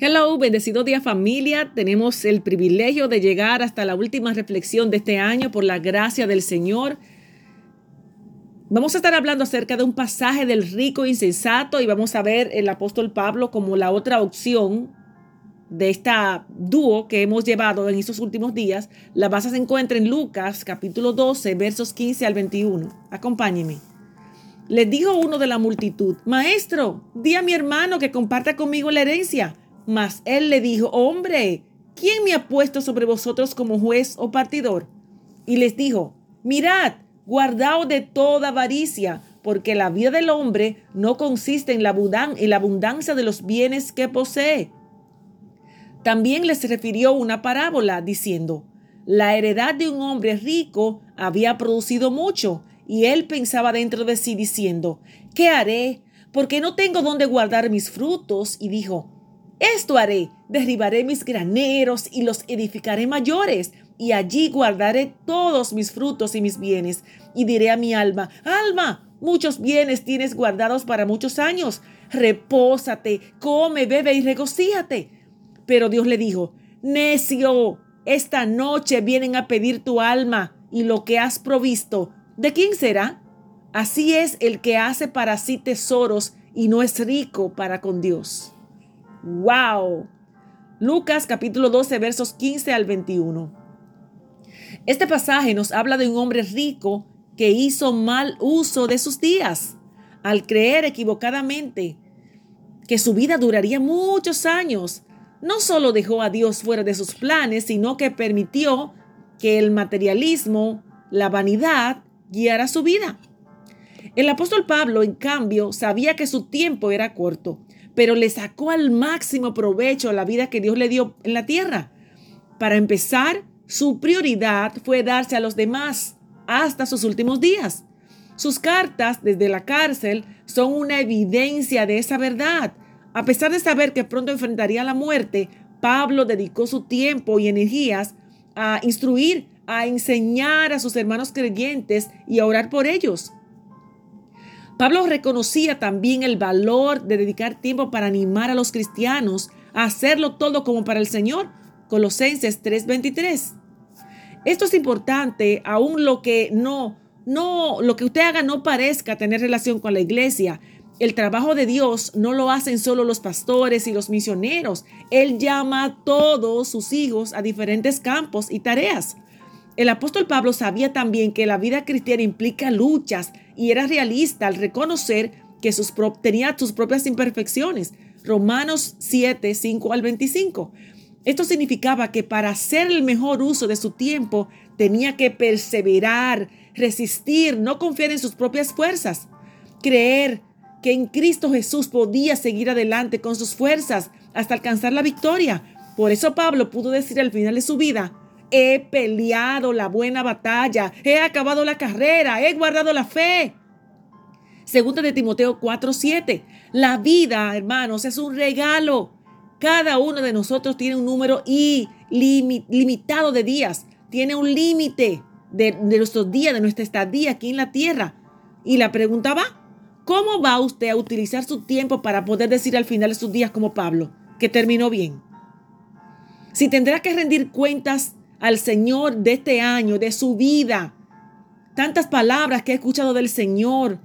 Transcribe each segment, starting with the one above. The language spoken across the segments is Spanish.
Hello, bendecido día familia. Tenemos el privilegio de llegar hasta la última reflexión de este año por la gracia del Señor. Vamos a estar hablando acerca de un pasaje del rico insensato y vamos a ver el apóstol Pablo como la otra opción de esta dúo que hemos llevado en estos últimos días. La base se encuentra en Lucas capítulo 12 versos 15 al 21. Acompáñeme. Le dijo uno de la multitud, Maestro, di a mi hermano que comparta conmigo la herencia. Mas él le dijo, hombre, ¿quién me ha puesto sobre vosotros como juez o partidor? Y les dijo, mirad, guardaos de toda avaricia, porque la vida del hombre no consiste en la, abundancia de los bienes que posee. También les refirió una parábola diciendo, la heredad de un hombre rico había producido mucho, y él pensaba dentro de sí diciendo, ¿qué haré? Porque no tengo dónde guardar mis frutos. Y dijo, esto haré, derribaré mis graneros y los edificaré mayores, y allí guardaré todos mis frutos y mis bienes. Y diré a mi alma, alma, muchos bienes tienes guardados para muchos años. Repósate, come, bebe y regocíate. Pero Dios le dijo, necio, esta noche vienen a pedir tu alma y lo que has provisto. ¿De quién será? Así es el que hace para sí tesoros y no es rico para con Dios. ¡Wow! Lucas capítulo 12 versos 15 al 21. Este pasaje nos habla de un hombre rico que hizo mal uso de sus días al creer equivocadamente que su vida duraría muchos años. No solo dejó a Dios fuera de sus planes, sino que permitió que el materialismo, la vanidad, guiara su vida. El apóstol Pablo, en cambio, sabía que su tiempo era corto pero le sacó al máximo provecho la vida que Dios le dio en la tierra. Para empezar, su prioridad fue darse a los demás hasta sus últimos días. Sus cartas desde la cárcel son una evidencia de esa verdad. A pesar de saber que pronto enfrentaría la muerte, Pablo dedicó su tiempo y energías a instruir, a enseñar a sus hermanos creyentes y a orar por ellos. Pablo reconocía también el valor de dedicar tiempo para animar a los cristianos a hacerlo todo como para el Señor. Colosenses 3:23. Esto es importante, aun lo que no no lo que usted haga no parezca tener relación con la iglesia. El trabajo de Dios no lo hacen solo los pastores y los misioneros. Él llama a todos sus hijos a diferentes campos y tareas. El apóstol Pablo sabía también que la vida cristiana implica luchas y era realista al reconocer que sus tenía sus propias imperfecciones. Romanos 7, 5 al 25. Esto significaba que para hacer el mejor uso de su tiempo tenía que perseverar, resistir, no confiar en sus propias fuerzas, creer que en Cristo Jesús podía seguir adelante con sus fuerzas hasta alcanzar la victoria. Por eso Pablo pudo decir al final de su vida, He peleado la buena batalla, he acabado la carrera, he guardado la fe. Segunda de Timoteo 4:7. La vida, hermanos, es un regalo. Cada uno de nosotros tiene un número ilimitado de días, tiene un límite de, de nuestros días, de nuestra estadía aquí en la tierra. Y la pregunta va, ¿cómo va usted a utilizar su tiempo para poder decir al final de sus días como Pablo, que terminó bien? Si tendrá que rendir cuentas al Señor de este año, de su vida. Tantas palabras que he escuchado del Señor,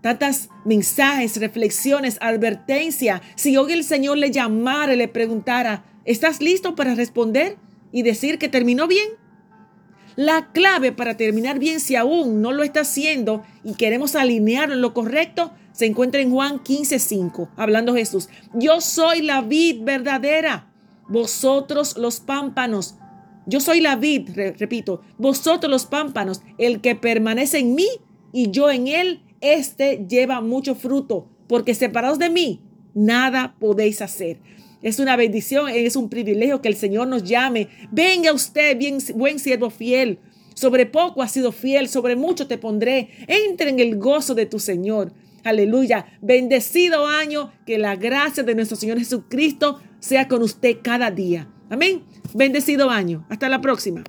tantas mensajes, reflexiones, advertencia. Si hoy el Señor le llamara y le preguntara, ¿estás listo para responder y decir que terminó bien? La clave para terminar bien, si aún no lo está haciendo y queremos alinearlo en lo correcto, se encuentra en Juan 15:5, hablando Jesús. Yo soy la vid verdadera, vosotros los pámpanos. Yo soy la vid, repito, vosotros los pámpanos, el que permanece en mí y yo en él, este lleva mucho fruto, porque separados de mí, nada podéis hacer. Es una bendición, es un privilegio que el Señor nos llame. Venga usted, bien, buen siervo fiel. Sobre poco has sido fiel, sobre mucho te pondré. Entre en el gozo de tu Señor. Aleluya. Bendecido año, que la gracia de nuestro Señor Jesucristo sea con usted cada día. Amén. Bendecido año. Hasta la próxima.